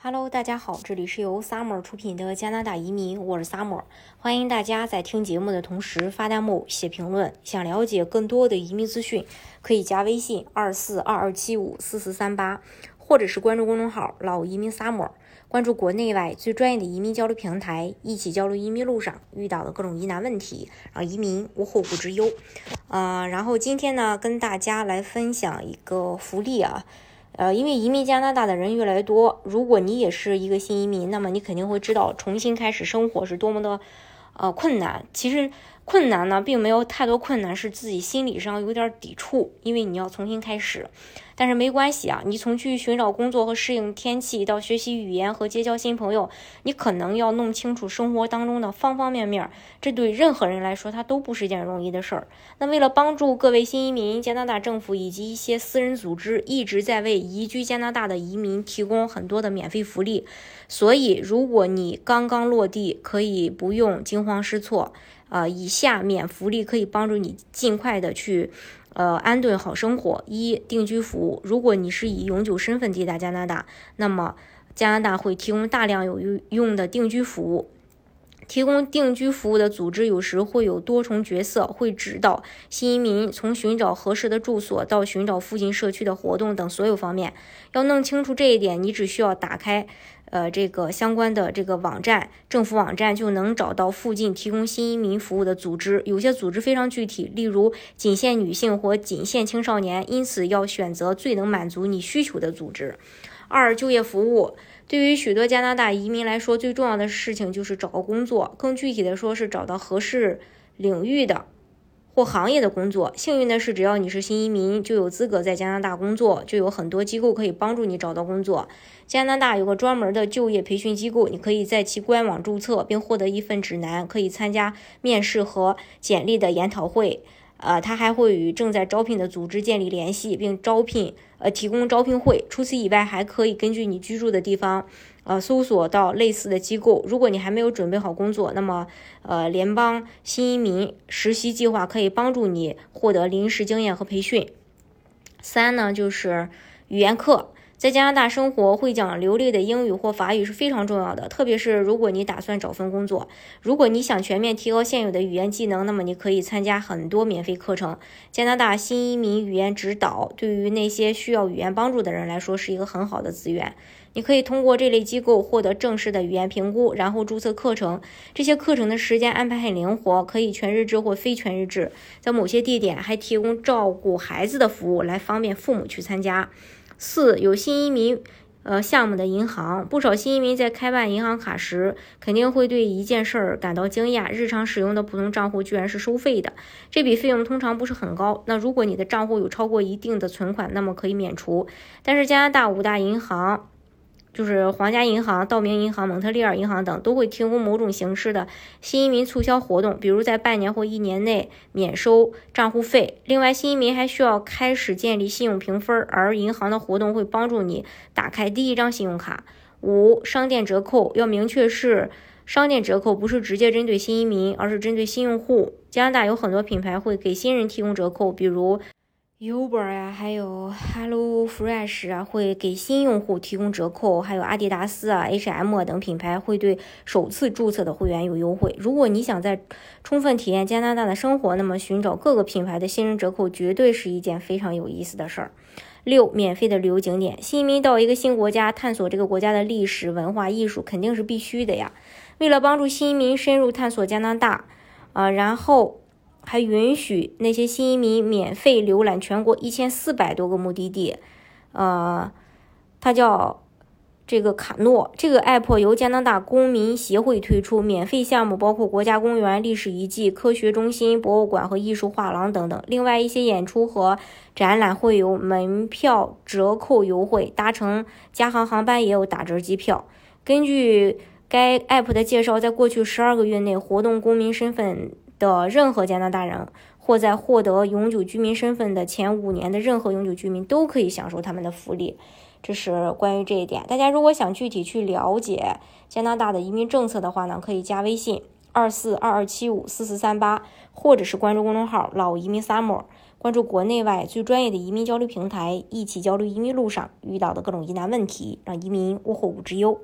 Hello，大家好，这里是由 Summer 出品的加拿大移民，我是 Summer，欢迎大家在听节目的同时发弹幕、写评论。想了解更多的移民资讯，可以加微信二四二二七五四四三八，或者是关注公众号“老移民 Summer”，关注国内外最专业的移民交流平台，一起交流移民路上遇到的各种疑难问题，让移民无后顾之忧。呃，然后今天呢，跟大家来分享一个福利啊。呃，因为移民加拿大的人越来越多，如果你也是一个新移民，那么你肯定会知道重新开始生活是多么的呃困难。其实困难呢，并没有太多困难，是自己心理上有点抵触，因为你要重新开始。但是没关系啊，你从去寻找工作和适应天气，到学习语言和结交新朋友，你可能要弄清楚生活当中的方方面面。这对任何人来说，它都不是件容易的事儿。那为了帮助各位新移民，加拿大政府以及一些私人组织一直在为移居加拿大的移民提供很多的免费福利。所以，如果你刚刚落地，可以不用惊慌失措。啊，以下免福利可以帮助你尽快的去。呃，安顿好生活。一、定居服务。如果你是以永久身份抵达加拿大，那么加拿大会提供大量有用的定居服务。提供定居服务的组织有时会有多重角色，会指导新移民从寻找合适的住所到寻找附近社区的活动等所有方面。要弄清楚这一点，你只需要打开呃这个相关的这个网站，政府网站就能找到附近提供新移民服务的组织。有些组织非常具体，例如仅限女性或仅限青少年，因此要选择最能满足你需求的组织。二、就业服务。对于许多加拿大移民来说，最重要的事情就是找个工作。更具体的说，是找到合适领域的或行业的工作。幸运的是，只要你是新移民，就有资格在加拿大工作，就有很多机构可以帮助你找到工作。加拿大有个专门的就业培训机构，你可以在其官网注册，并获得一份指南，可以参加面试和简历的研讨会。呃，他还会与正在招聘的组织建立联系，并招聘呃提供招聘会。除此以外，还可以根据你居住的地方，呃，搜索到类似的机构。如果你还没有准备好工作，那么呃，联邦新移民实习计划可以帮助你获得临时经验和培训。三呢，就是语言课。在加拿大生活，会讲流利的英语或法语是非常重要的，特别是如果你打算找份工作。如果你想全面提高现有的语言技能，那么你可以参加很多免费课程。加拿大新移民语言指导对于那些需要语言帮助的人来说是一个很好的资源。你可以通过这类机构获得正式的语言评估，然后注册课程。这些课程的时间安排很灵活，可以全日制或非全日制。在某些地点还提供照顾孩子的服务，来方便父母去参加。四有新移民呃项目的银行，不少新移民在开办银行卡时，肯定会对一件事儿感到惊讶：日常使用的普通账户居然是收费的。这笔费用通常不是很高。那如果你的账户有超过一定的存款，那么可以免除。但是加拿大五大银行。就是皇家银行、道明银行、蒙特利尔银行等都会提供某种形式的新移民促销活动，比如在半年或一年内免收账户费。另外，新移民还需要开始建立信用评分，而银行的活动会帮助你打开第一张信用卡。五、商店折扣要明确是商店折扣，不是直接针对新移民，而是针对新用户。加拿大有很多品牌会给新人提供折扣，比如。Uber 呀，还有 Hello Fresh 啊，会给新用户提供折扣；还有阿迪达斯啊、H&M 等品牌会对首次注册的会员有优惠。如果你想在充分体验加拿大的生活，那么寻找各个品牌的新人折扣绝对是一件非常有意思的事儿。六、免费的旅游景点，新移民到一个新国家探索这个国家的历史文化艺术肯定是必须的呀。为了帮助新移民深入探索加拿大，啊，然后。还允许那些新移民免费浏览全国一千四百多个目的地，呃，它叫这个卡诺。这个 app 由加拿大公民协会推出，免费项目包括国家公园、历史遗迹、科学中心、博物馆和艺术画廊等等。另外，一些演出和展览会有门票折扣优惠，搭乘加航航班也有打折机票。根据该 app 的介绍，在过去十二个月内，活动公民身份。的任何加拿大人，或在获得永久居民身份的前五年的任何永久居民都可以享受他们的福利。这是关于这一点。大家如果想具体去了解加拿大的移民政策的话呢，可以加微信二四二二七五四四三八，或者是关注公众号“老移民 summer”。关注国内外最专业的移民交流平台，一起交流移民路上遇到的各种疑难问题，让移民无后顾之忧。